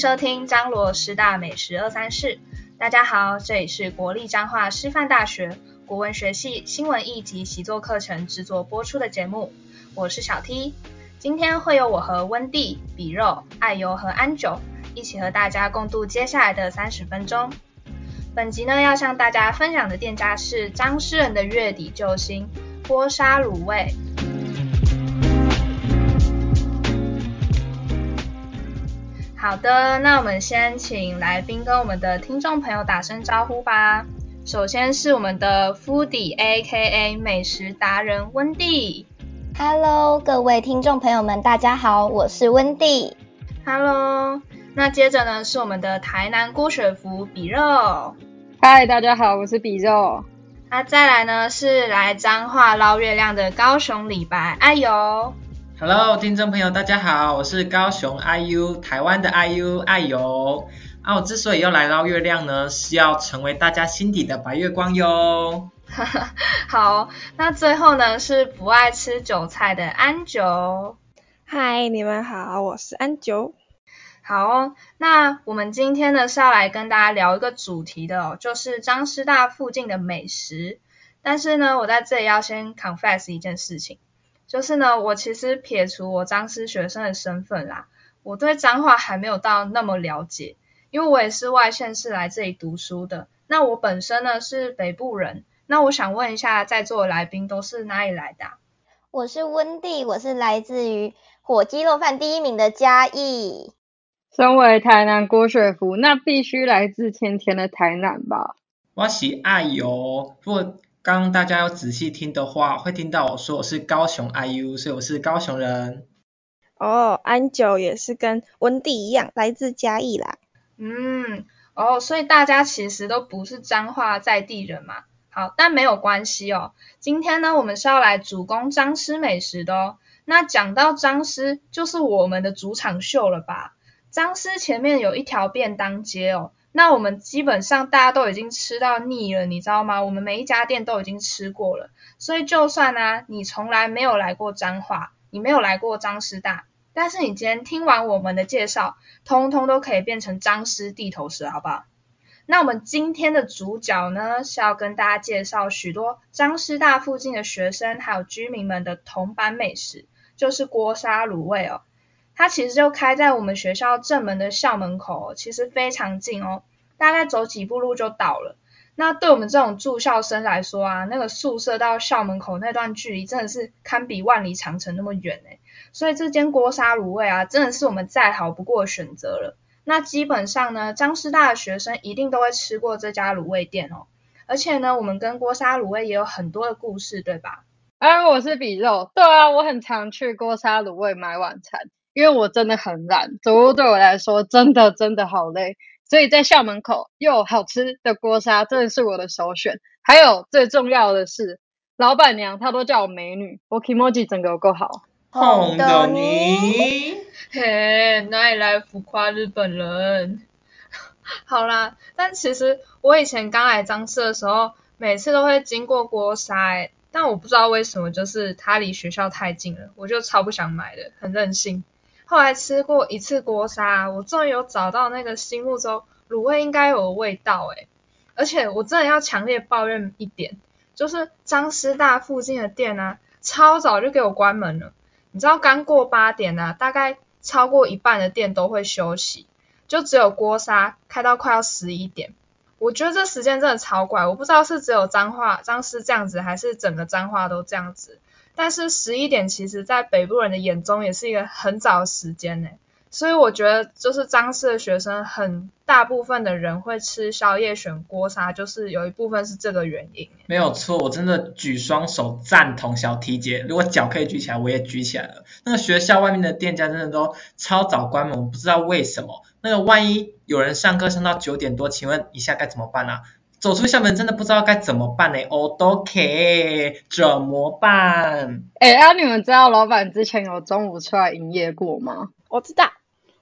收听张罗师大美食二三事。大家好，这里是国立彰化师范大学国文学系新闻译及习作课程制作播出的节目，我是小 T。今天会有我和温蒂、比肉、爱油和安九一起和大家共度接下来的三十分钟。本集呢，要向大家分享的店家是张师人的月底救星锅沙卤味。好的，那我们先请来宾跟我们的听众朋友打声招呼吧。首先是我们的 Foodie AKA 美食达人温蒂。Hello，各位听众朋友们，大家好，我是温蒂。Hello。那接着呢，是我们的台南郭雪芙比肉。嗨，大家好，我是比肉。那再来呢，是来彰化捞月亮的高雄李白爱油。Hello，听众朋友，大家好，我是高雄 IU 台湾的 IU 爱油。啊，我之所以要来捞月亮呢，是要成为大家心底的白月光哟。好，那最后呢，是不爱吃韭菜的安九。嗨，你们好，我是安九。好哦，那我们今天呢是要来跟大家聊一个主题的哦，就是张师大附近的美食。但是呢，我在这里要先 confess 一件事情，就是呢，我其实撇除我彰师学生的身份啦，我对彰化还没有到那么了解，因为我也是外县市来这里读书的。那我本身呢是北部人，那我想问一下在座的来宾都是哪里来的啊？我是温蒂，我是来自于火鸡肉饭第一名的嘉义。身为台南郭雪芙，那必须来自甜甜的台南吧？我是爱油。如果刚刚大家要仔细听的话，会听到我说我是高雄 IU，所以我是高雄人。哦，安九也是跟温蒂一样，来自嘉义啦。嗯，哦，所以大家其实都不是彰化在地人嘛。好，但没有关系哦。今天呢，我们是要来主攻彰师美食的哦。那讲到彰师，就是我们的主场秀了吧？彰师前面有一条便当街哦，那我们基本上大家都已经吃到腻了，你知道吗？我们每一家店都已经吃过了，所以就算呢、啊，你从来没有来过彰化，你没有来过彰师大，但是你今天听完我们的介绍，通通都可以变成彰师地头蛇，好不好？那我们今天的主角呢，是要跟大家介绍许多彰师大附近的学生还有居民们的铜板美食，就是锅沙卤味哦。它其实就开在我们学校正门的校门口，其实非常近哦，大概走几步路就到了。那对我们这种住校生来说啊，那个宿舍到校门口那段距离真的是堪比万里长城那么远哎，所以这间锅沙卤味啊，真的是我们再好不过的选择了。那基本上呢，彰师大的学生一定都会吃过这家卤味店哦，而且呢，我们跟锅沙卤味也有很多的故事，对吧？啊，我是比肉，对啊，我很常去锅沙卤味买晚餐。因为我真的很懒，走路对我来说真的真的好累，所以在校门口又有好吃的锅沙真的是我的首选。还有最重要的是，老板娘她都叫我美女，我 kimoji 整个有够好。红豆泥，嘿，哪里来浮夸日本人？好啦，但其实我以前刚来彰师的时候，每次都会经过锅沙诶，但我不知道为什么，就是它离学校太近了，我就超不想买的，很任性。后来吃过一次锅沙，我终于有找到那个心目中卤味应该有的味道诶，而且我真的要强烈抱怨一点，就是彰师大附近的店啊，超早就给我关门了。你知道刚过八点啊，大概超过一半的店都会休息，就只有锅沙开到快要十一点。我觉得这时间真的超怪，我不知道是只有彰化彰师这样子，还是整个彰化都这样子。但是十一点其实，在北部人的眼中也是一个很早的时间呢，所以我觉得就是彰师的学生很大部分的人会吃宵夜选锅沙，就是有一部分是这个原因。没有错，我真的举双手赞同小 T 姐，如果脚可以举起来，我也举起来了。那个学校外面的店家真的都超早关门，我不知道为什么。那个万一有人上课上到九点多，请问一下该怎么办啊？走出校门真的不知道该怎么办呢？哦，都可以怎么办？哎，啊，你们知道老板之前有中午出来营业过吗？我知道，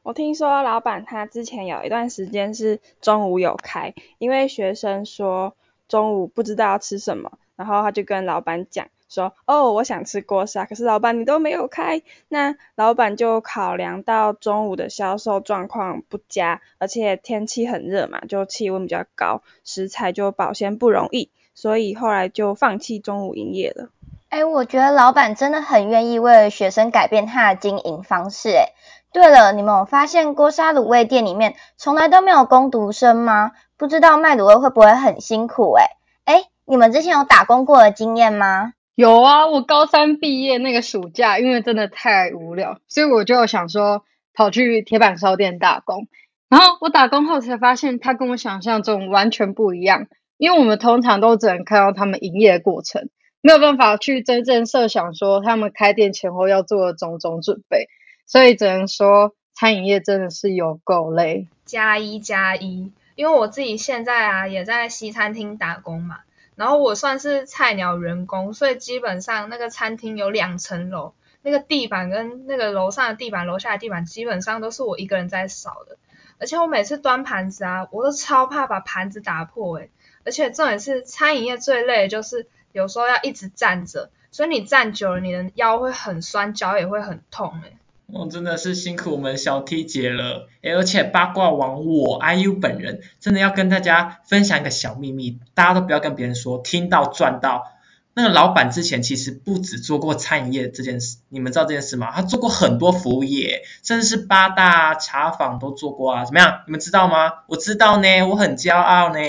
我听说老板他之前有一段时间是中午有开，因为学生说中午不知道要吃什么，然后他就跟老板讲说，哦，我想吃锅沙，可是老板你都没有开。那老板就考量到中午的销售状况不佳，而且天气很热嘛，就气温比较高，食材就保鲜不容易，所以后来就放弃中午营业了。哎，我觉得老板真的很愿意为了学生改变他的经营方式。哎，对了，你们有发现锅沙卤味店里面从来都没有工读生吗？不知道卖卤味会不会很辛苦？哎，哎，你们之前有打工过的经验吗？有啊，我高三毕业那个暑假，因为真的太无聊，所以我就想说跑去铁板烧店打工。然后我打工后才发现，它跟我想象中完全不一样，因为我们通常都只能看到他们营业的过程。没有办法去真正设想说他们开店前后要做的种种准备，所以只能说餐饮业真的是有够累。加一加一，因为我自己现在啊也在西餐厅打工嘛，然后我算是菜鸟员工，所以基本上那个餐厅有两层楼，那个地板跟那个楼上的地板、楼下的地板基本上都是我一个人在扫的，而且我每次端盘子啊，我都超怕把盘子打破诶，而且重点是餐饮业最累的就是。有时候要一直站着，所以你站久了，你的腰会很酸，脚也会很痛诶。哦，真的是辛苦我们小 T 姐了。诶，而且八卦王我 IU 本人真的要跟大家分享一个小秘密，大家都不要跟别人说，听到赚到。那个老板之前其实不止做过餐饮业这件事，你们知道这件事吗？他做过很多服务业，甚至是八大茶坊都做过啊。怎么样？你们知道吗？我知道呢，我很骄傲呢。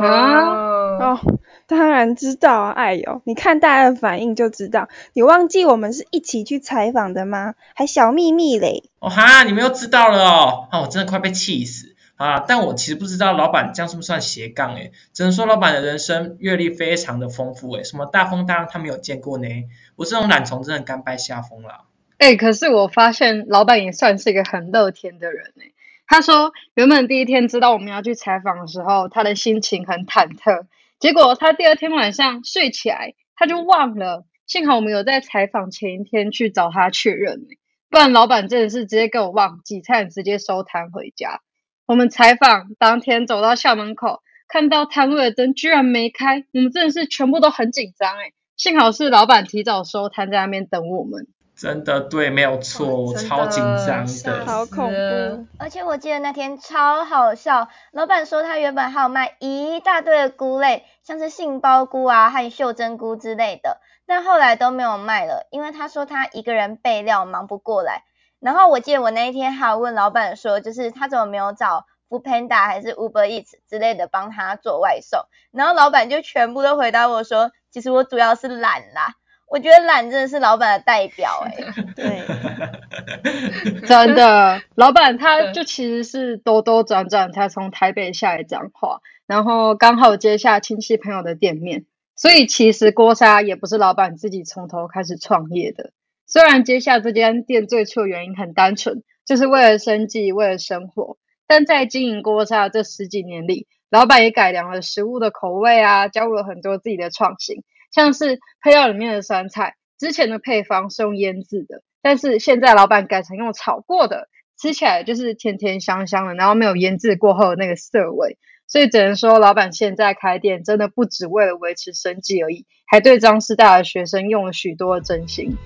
啊哦。当然知道啊，哎呦，你看大家的反应就知道。你忘记我们是一起去采访的吗？还小秘密嘞。哦哈，你们又知道了哦。啊，我真的快被气死啊！但我其实不知道老板这样是不是算斜杠诶，只能说老板的人生阅历非常的丰富诶，什么大风大浪他没有见过呢。我这种懒虫真的甘拜下风了。诶，可是我发现老板也算是一个很乐天的人诶。他说原本第一天知道我们要去采访的时候，他的心情很忐忑。结果他第二天晚上睡起来，他就忘了。幸好我们有在采访前一天去找他确认，不然老板真的是直接给我忘记，差点直接收摊回家。我们采访当天走到校门口，看到摊位的灯居然没开，我们真的是全部都很紧张诶。幸好是老板提早收摊在那边等我们。真的对，没有错，我超紧张的，好恐怖。而且我记得那天超好笑，老板说他原本还有卖一大堆的菇类，像是杏鲍菇啊和袖珍菇之类的，但后来都没有卖了，因为他说他一个人备料忙不过来。然后我记得我那一天还有问老板说，就是他怎么没有找 Foodpanda 还是 Uber Eats 之类的帮他做外送，然后老板就全部都回答我说，其实我主要是懒啦。我觉得懒真的是老板的代表哎、欸，对，真的，老板他就其实是兜兜转转才从台北下来彰化，然后刚好接下亲戚朋友的店面，所以其实锅烧也不是老板自己从头开始创业的。虽然接下这间店最初的原因很单纯，就是为了生计，为了生活，但在经营锅烧这十几年里，老板也改良了食物的口味啊，加入了很多自己的创新。像是配料里面的酸菜，之前的配方是用腌制的，但是现在老板改成用炒过的，吃起来就是甜甜香香的，然后没有腌制过后的那个涩味，所以只能说老板现在开店真的不只为了维持生计而已，还对张师大的学生用了许多真心。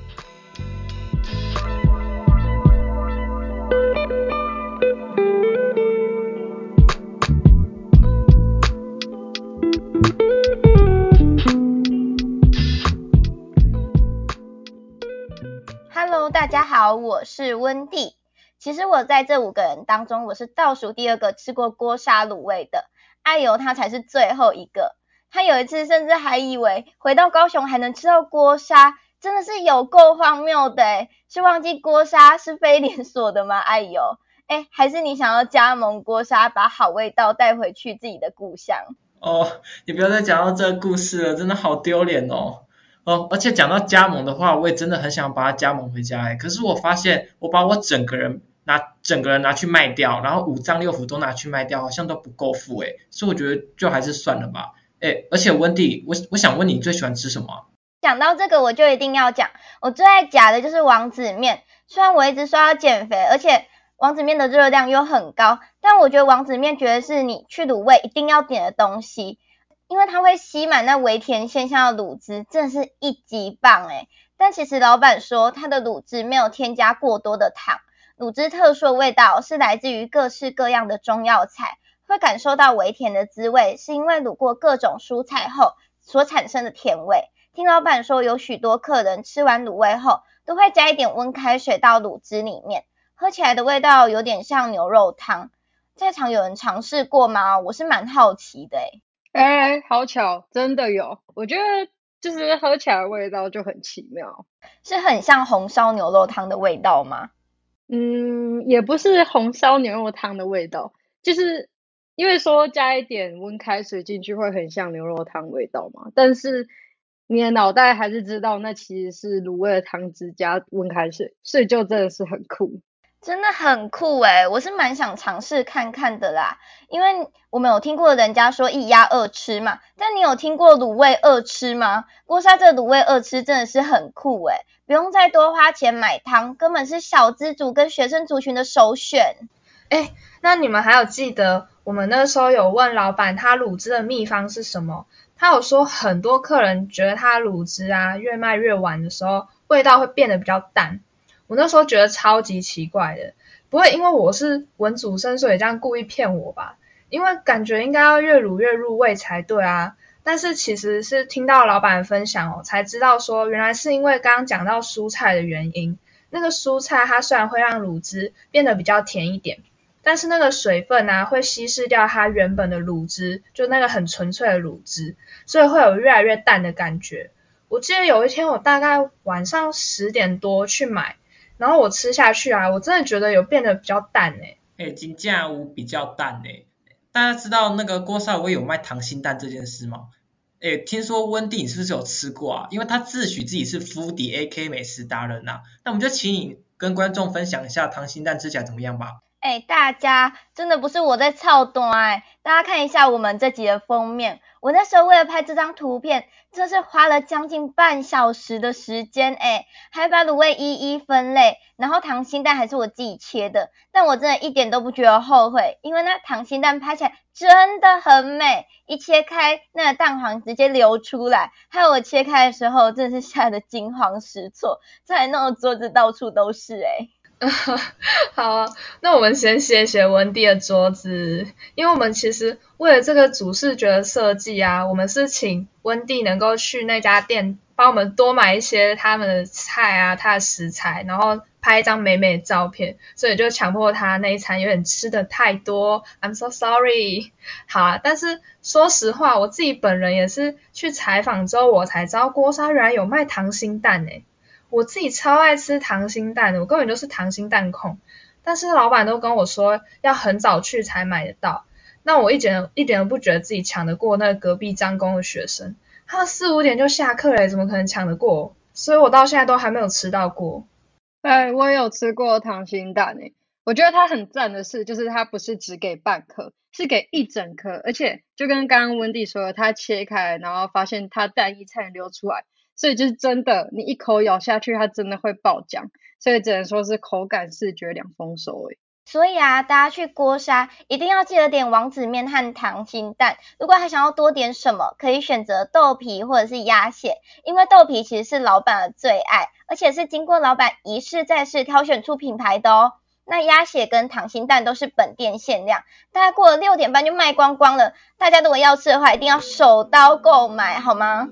我是温蒂。其实我在这五个人当中，我是倒数第二个吃过锅砂卤味的。哎呦，他才是最后一个。他有一次甚至还以为回到高雄还能吃到锅砂，真的是有够荒谬的诶。是忘记锅砂是非连锁的吗？哎呦，哎，还是你想要加盟锅砂，把好味道带回去自己的故乡？哦，你不要再讲到这个故事了，真的好丢脸哦。哦，而且讲到加盟的话，我也真的很想把它加盟回家哎。可是我发现，我把我整个人拿整个人拿去卖掉，然后五脏六腑都拿去卖掉，好像都不够付哎。所以我觉得就还是算了吧。哎，而且温蒂，我我想问你最喜欢吃什么？讲到这个，我就一定要讲，我最爱夹的就是王子面。虽然我一直说要减肥，而且王子面的热量又很高，但我觉得王子面绝对是你去卤味一定要点的东西。因为它会吸满那微甜鲜香的卤汁，真的是一级棒诶。但其实老板说，它的卤汁没有添加过多的糖，卤汁特殊的味道是来自于各式各样的中药材，会感受到微甜的滋味，是因为卤过各种蔬菜后所产生的甜味。听老板说，有许多客人吃完卤味后，都会加一点温开水到卤汁里面，喝起来的味道有点像牛肉汤。在场有人尝试过吗？我是蛮好奇的诶。哎，好巧，真的有。我觉得就是喝起来的味道就很奇妙，是很像红烧牛肉汤的味道吗？嗯，也不是红烧牛肉汤的味道，就是因为说加一点温开水进去会很像牛肉汤味道嘛。但是你的脑袋还是知道那其实是卤味的汤汁加温开水，所以就真的是很酷。真的很酷诶，我是蛮想尝试看看的啦，因为我们有听过人家说一鸭二吃嘛，但你有听过卤味二吃吗？锅烧这卤味二吃真的是很酷诶，不用再多花钱买汤，根本是小资族跟学生族群的首选。诶，那你们还有记得我们那时候有问老板他卤汁的秘方是什么？他有说很多客人觉得他卤汁啊越卖越晚的时候，味道会变得比较淡。我那时候觉得超级奇怪的，不会因为我是文组生，所以这样故意骗我吧？因为感觉应该要越卤越入味才对啊。但是其实是听到老板分享哦，才知道说原来是因为刚刚讲到蔬菜的原因。那个蔬菜它虽然会让卤汁变得比较甜一点，但是那个水分啊会稀释掉它原本的卤汁，就那个很纯粹的卤汁，所以会有越来越淡的感觉。我记得有一天我大概晚上十点多去买。然后我吃下去啊，我真的觉得有变得比较淡诶。诶，真正有比较淡诶。大家知道那个郭少威有卖溏心蛋这件事吗？诶，听说温蒂你是不是有吃过啊？因为他自诩自己是福迪 AK 美食达人呐、啊。那我们就请你跟观众分享一下溏心蛋吃起来怎么样吧。诶，大家真的不是我在操蛋诶，大家看一下我们这集的封面。我那时候为了拍这张图片，真是花了将近半小时的时间，诶，还把卤味一一分类，然后溏心蛋还是我自己切的，但我真的一点都不觉得后悔，因为那溏心蛋拍起来真的很美，一切开那个蛋黄直接流出来，还有我切开的时候真的是吓得惊慌失措，再弄的桌子到处都是，诶。好啊，那我们先谢谢温蒂的桌子，因为我们其实为了这个主视觉的设计啊，我们是请温蒂能够去那家店帮我们多买一些他们的菜啊，他的食材，然后拍一张美美的照片，所以就强迫他那一餐有点吃的太多，I'm so sorry。好啊，但是说实话，我自己本人也是去采访之后，我才知道锅烧原来有卖溏心蛋诶。我自己超爱吃溏心蛋的，我根本就是溏心蛋控。但是老板都跟我说要很早去才买得到，那我一点一点都不觉得自己抢得过那个隔壁张工的学生，他们四五点就下课了，怎么可能抢得过？所以我到现在都还没有吃到过。哎，我也有吃过溏心蛋诶，我觉得它很赞的是，就是它不是只给半颗，是给一整颗，而且就跟刚刚温蒂说的，它切开然后发现它蛋液菜流出来。所以就是真的，你一口咬下去，它真的会爆浆，所以只能说是口感视觉两丰收诶。所以啊，大家去锅烧一定要记得点王子面和溏心蛋。如果还想要多点什么，可以选择豆皮或者是鸭血，因为豆皮其实是老板的最爱，而且是经过老板一试再试挑选出品牌的哦。那鸭血跟溏心蛋都是本店限量，大概过了六点半就卖光光了。大家如果要吃的话，一定要手刀购买，好吗？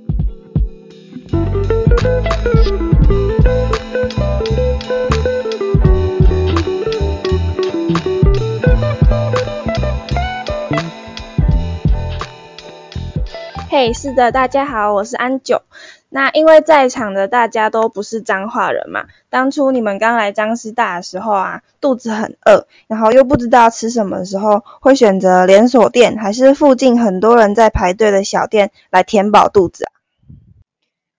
嘿，是的，大家好，我是安九。那因为在场的大家都不是彰化人嘛，当初你们刚来彰师大的时候啊，肚子很饿，然后又不知道吃什么时候，会选择连锁店还是附近很多人在排队的小店来填饱肚子？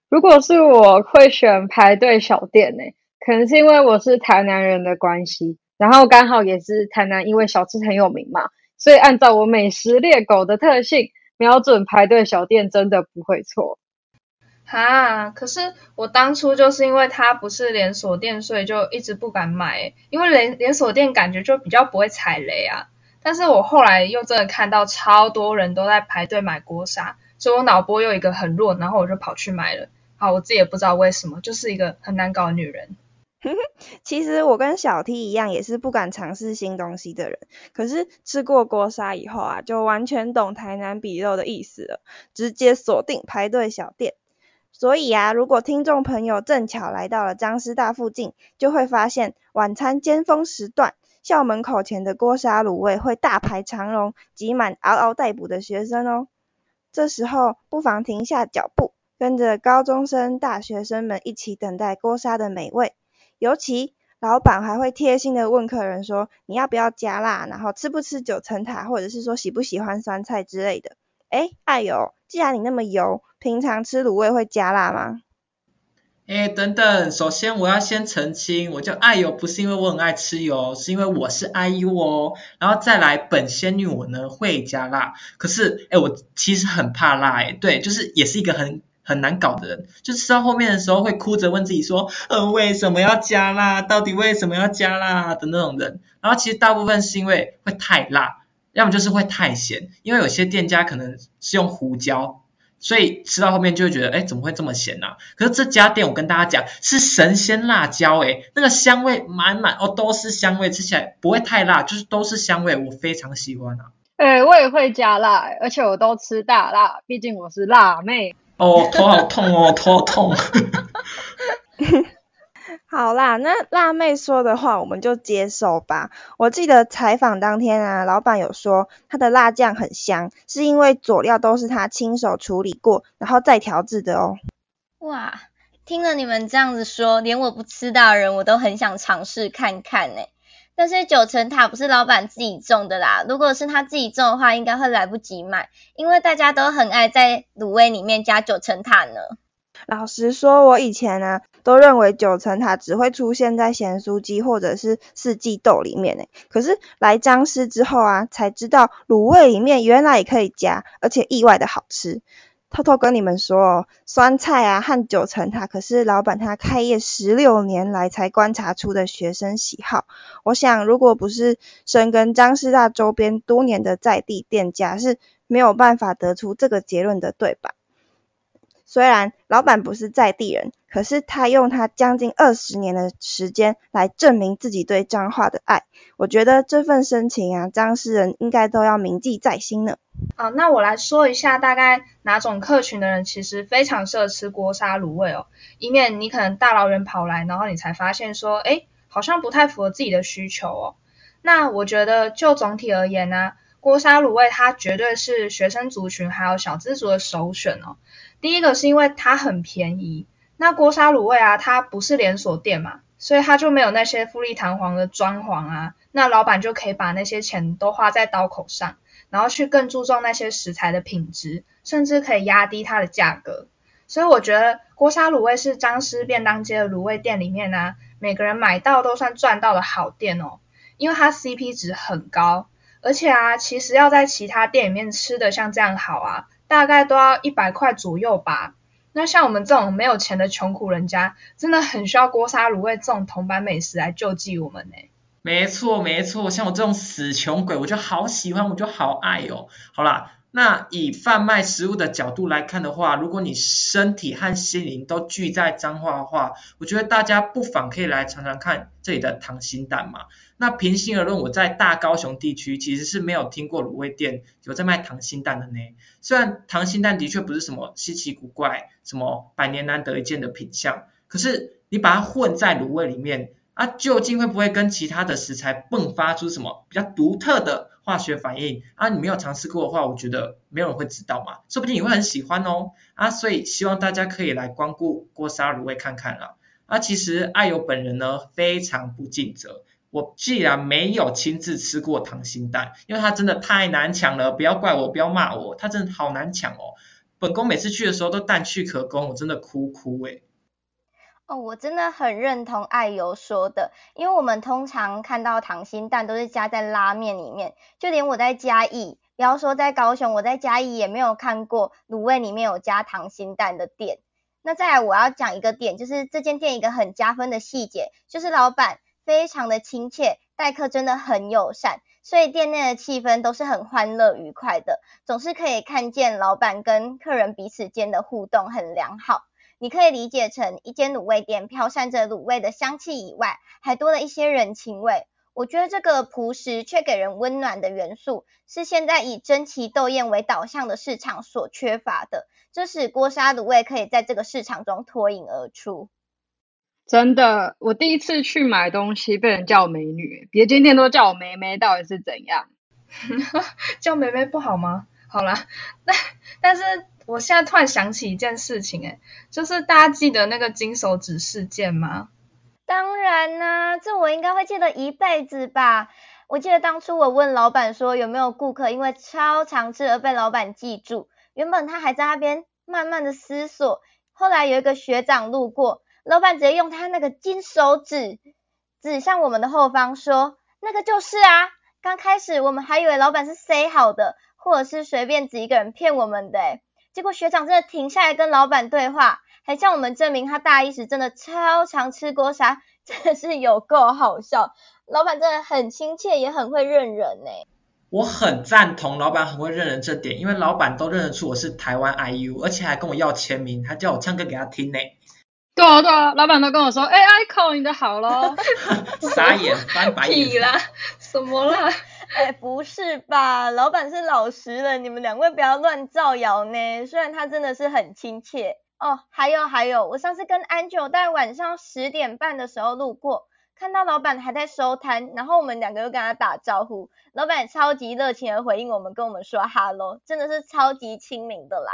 如果是我会选排队小店呢，可能是因为我是台南人的关系，然后刚好也是台南，因为小吃很有名嘛，所以按照我美食猎狗的特性，瞄准排队小店真的不会错。哈，可是我当初就是因为它不是连锁店，所以就一直不敢买，因为连连锁店感觉就比较不会踩雷啊。但是我后来又真的看到超多人都在排队买锅烧。所以我脑波又一个很弱，然后我就跑去买了。好，我自己也不知道为什么，就是一个很难搞的女人。其实我跟小 T 一样，也是不敢尝试新东西的人。可是吃过锅沙以后啊，就完全懂台南比肉的意思了，直接锁定排队小店。所以啊，如果听众朋友正巧来到了彰师大附近，就会发现晚餐尖峰时段，校门口前的锅沙卤味会大排长龙，挤满嗷嗷待哺的学生哦。这时候不妨停下脚步，跟着高中生、大学生们一起等待锅沙的美味。尤其老板还会贴心的问客人说，你要不要加辣，然后吃不吃九层塔，或者是说喜不喜欢酸菜之类的。诶，爱油，既然你那么油，平常吃卤味会加辣吗？诶，等等，首先我要先澄清，我叫爱油不是因为我很爱吃油，是因为我是 IU 哦。然后再来，本仙女我呢会加辣，可是诶，我其实很怕辣诶，对，就是也是一个很。很难搞的人，就吃到后面的时候会哭着问自己说，呃，为什么要加辣？到底为什么要加辣的那种人。然后其实大部分是因为会太辣，要么就是会太咸，因为有些店家可能是用胡椒，所以吃到后面就会觉得，哎，怎么会这么咸呢？啊？可是这家店我跟大家讲，是神仙辣椒，诶，那个香味满满哦，都是香味，吃起来不会太辣，就是都是香味，我非常喜欢啊。诶，我也会加辣，而且我都吃大辣，毕竟我是辣妹。哦，头好痛哦，头好痛。好啦，那辣妹说的话我们就接受吧。我记得采访当天啊，老板有说他的辣酱很香，是因为佐料都是他亲手处理过，然后再调制的哦。哇，听了你们这样子说，连我不吃到的人我都很想尝试看看呢。但是九层塔不是老板自己种的啦，如果是他自己种的话，应该会来不及买，因为大家都很爱在卤味里面加九层塔呢。老实说，我以前呢、都认为九层塔只会出现在咸酥鸡或者是四季豆里面呢，可是来彰师之后啊，才知道卤味里面原来也可以加，而且意外的好吃。偷偷跟你们说哦，酸菜啊和九层塔可是老板他开业十六年来才观察出的学生喜好。我想，如果不是深耕张师大周边多年的在地店家，是没有办法得出这个结论的，对吧？虽然老板不是在地人，可是他用他将近二十年的时间来证明自己对彰化的爱。我觉得这份深情啊，彰师人应该都要铭记在心呢。啊，那我来说一下，大概哪种客群的人其实非常适合吃锅沙卤味哦，以免你可能大老远跑来，然后你才发现说，诶，好像不太符合自己的需求哦。那我觉得就总体而言呢、锅沙卤味它绝对是学生族群还有小资族的首选哦。第一个是因为它很便宜，那锅沙卤味啊，它不是连锁店嘛，所以它就没有那些富丽堂皇的装潢啊，那老板就可以把那些钱都花在刀口上，然后去更注重那些食材的品质，甚至可以压低它的价格。所以我觉得锅沙卤味是彰师便当街的卤味店里面呢、啊，每个人买到都算赚到的好店哦，因为它 CP 值很高，而且啊，其实要在其他店里面吃的像这样好啊。大概都要一百块左右吧。那像我们这种没有钱的穷苦人家，真的很需要锅沙卤味这种铜板美食来救济我们呢。没错没错，像我这种死穷鬼，我就好喜欢，我就好爱哦。好啦，那以贩卖食物的角度来看的话，如果你身体和心灵都聚在彰化的话，我觉得大家不妨可以来尝尝看这里的溏心蛋嘛。那平心而论，我在大高雄地区其实是没有听过卤味店有在卖溏心蛋的呢。虽然溏心蛋的确不是什么稀奇古怪、什么百年难得一见的品相，可是你把它混在卤味里面，啊，究竟会不会跟其他的食材迸发出什么比较独特的化学反应？啊，你没有尝试过的话，我觉得没有人会知道嘛。说不定你会很喜欢哦。啊，所以希望大家可以来光顾锅沙卤味看看啦。啊，其实爱友本人呢，非常不尽责。我既然没有亲自吃过溏心蛋，因为它真的太难抢了，不要怪我，不要骂我，它真的好难抢哦。本宫每次去的时候都蛋去可攻，我真的哭哭诶。哦，我真的很认同爱油说的，因为我们通常看到溏心蛋都是加在拉面里面，就连我在嘉义，不要说在高雄，我在嘉义也没有看过卤味里面有加溏心蛋的店。那再来我要讲一个点，就是这间店一个很加分的细节，就是老板。非常的亲切，待客真的很友善，所以店内的气氛都是很欢乐愉快的，总是可以看见老板跟客人彼此间的互动很良好。你可以理解成一间卤味店飘散着卤味的香气以外，还多了一些人情味。我觉得这个朴实却给人温暖的元素，是现在以争奇斗艳为导向的市场所缺乏的，这使锅烧卤味可以在这个市场中脱颖而出。真的，我第一次去买东西被人叫我美女，别间店都叫我妹妹，到底是怎样？叫妹妹不好吗？好啦，但但是我现在突然想起一件事情，诶，就是大家记得那个金手指事件吗？当然啦、啊，这我应该会记得一辈子吧。我记得当初我问老板说有没有顾客因为超常吃而被老板记住，原本他还在那边慢慢的思索，后来有一个学长路过，老板直接用他那个金手指指向我们的后方说，那个就是啊。刚开始我们还以为老板是 say 好的，或者是随便指一个人骗我们的，诶结果学长真的停下来跟老板对话。还向我们证明他大一时真的超常吃锅烧，真的是有够好笑。老板真的很亲切，也很会认人呢。我很赞同老板很会认人这点，因为老板都认得出我是台湾 IU，而且还跟我要签名，还叫我唱歌给他听呢。对啊对啊，老板都跟我说，哎，ICO 你的好咯。傻眼，翻白眼 啦，什么啦？哎，不是吧？老板是老实人，你们两位不要乱造谣呢。虽然他真的是很亲切。哦，还有还有，我上次跟 Angel 在晚上十点半的时候路过，看到老板还在收摊，然后我们两个又跟他打招呼，老板也超级热情的回应我们，跟我们说哈喽，真的是超级亲民的啦。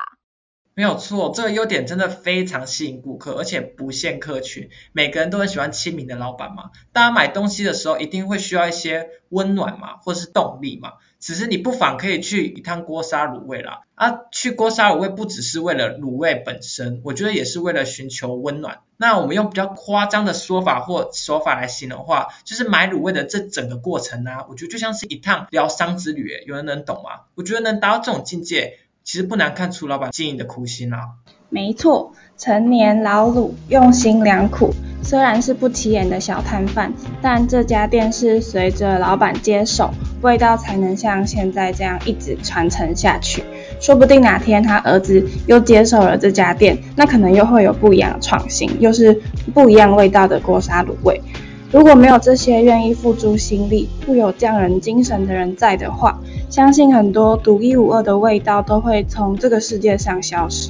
没有错，这个优点真的非常吸引顾客，而且不限客群，每个人都很喜欢亲民的老板嘛。大家买东西的时候一定会需要一些温暖嘛，或是动力嘛。只是你不妨可以去一趟锅烧卤味啦。啊，去锅烧卤味不只是为了卤味本身，我觉得也是为了寻求温暖。那我们用比较夸张的说法或手法来形容的话，就是买卤味的这整个过程啊，我觉得就像是一趟疗伤之旅。有人能懂吗？我觉得能达到这种境界。其实不难看出老板经营的苦心啊。没错，陈年老卤，用心良苦。虽然是不起眼的小摊贩，但这家店是随着老板接手，味道才能像现在这样一直传承下去。说不定哪天他儿子又接手了这家店，那可能又会有不一样的创新，又是不一样味道的锅烧卤味。如果没有这些愿意付诸心力、富有匠人精神的人在的话，相信很多独一无二的味道都会从这个世界上消失。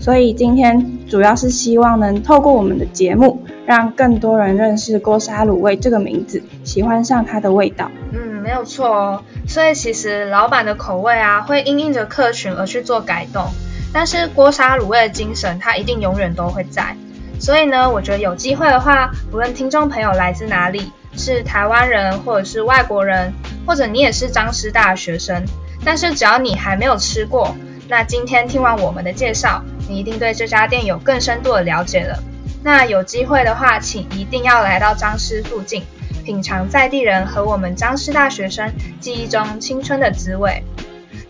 所以今天主要是希望能透过我们的节目，让更多人认识锅烧卤味这个名字，喜欢上它的味道。嗯，没有错哦。所以其实老板的口味啊，会因应着客群而去做改动，但是锅烧卤味的精神，它一定永远都会在。所以呢，我觉得有机会的话，无论听众朋友来自哪里，是台湾人或者是外国人，或者你也是张师大学生，但是只要你还没有吃过，那今天听完我们的介绍，你一定对这家店有更深度的了解了。那有机会的话，请一定要来到张师附近，品尝在地人和我们张师大学生记忆中青春的滋味。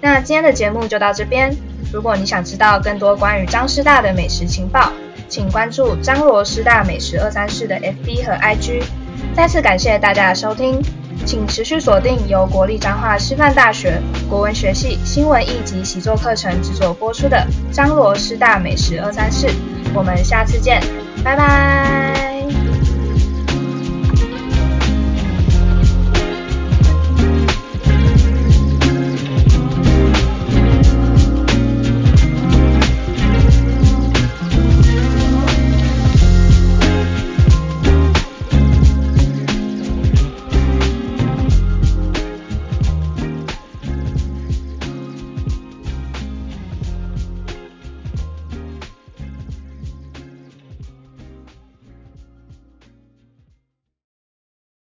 那今天的节目就到这边，如果你想知道更多关于张师大的美食情报，请关注张罗师大美食二三四的 FB 和 IG。再次感谢大家的收听，请持续锁定由国立彰化师范大学国文学系新闻一级习作课程制作播出的张罗师大美食二三四。我们下次见，拜拜。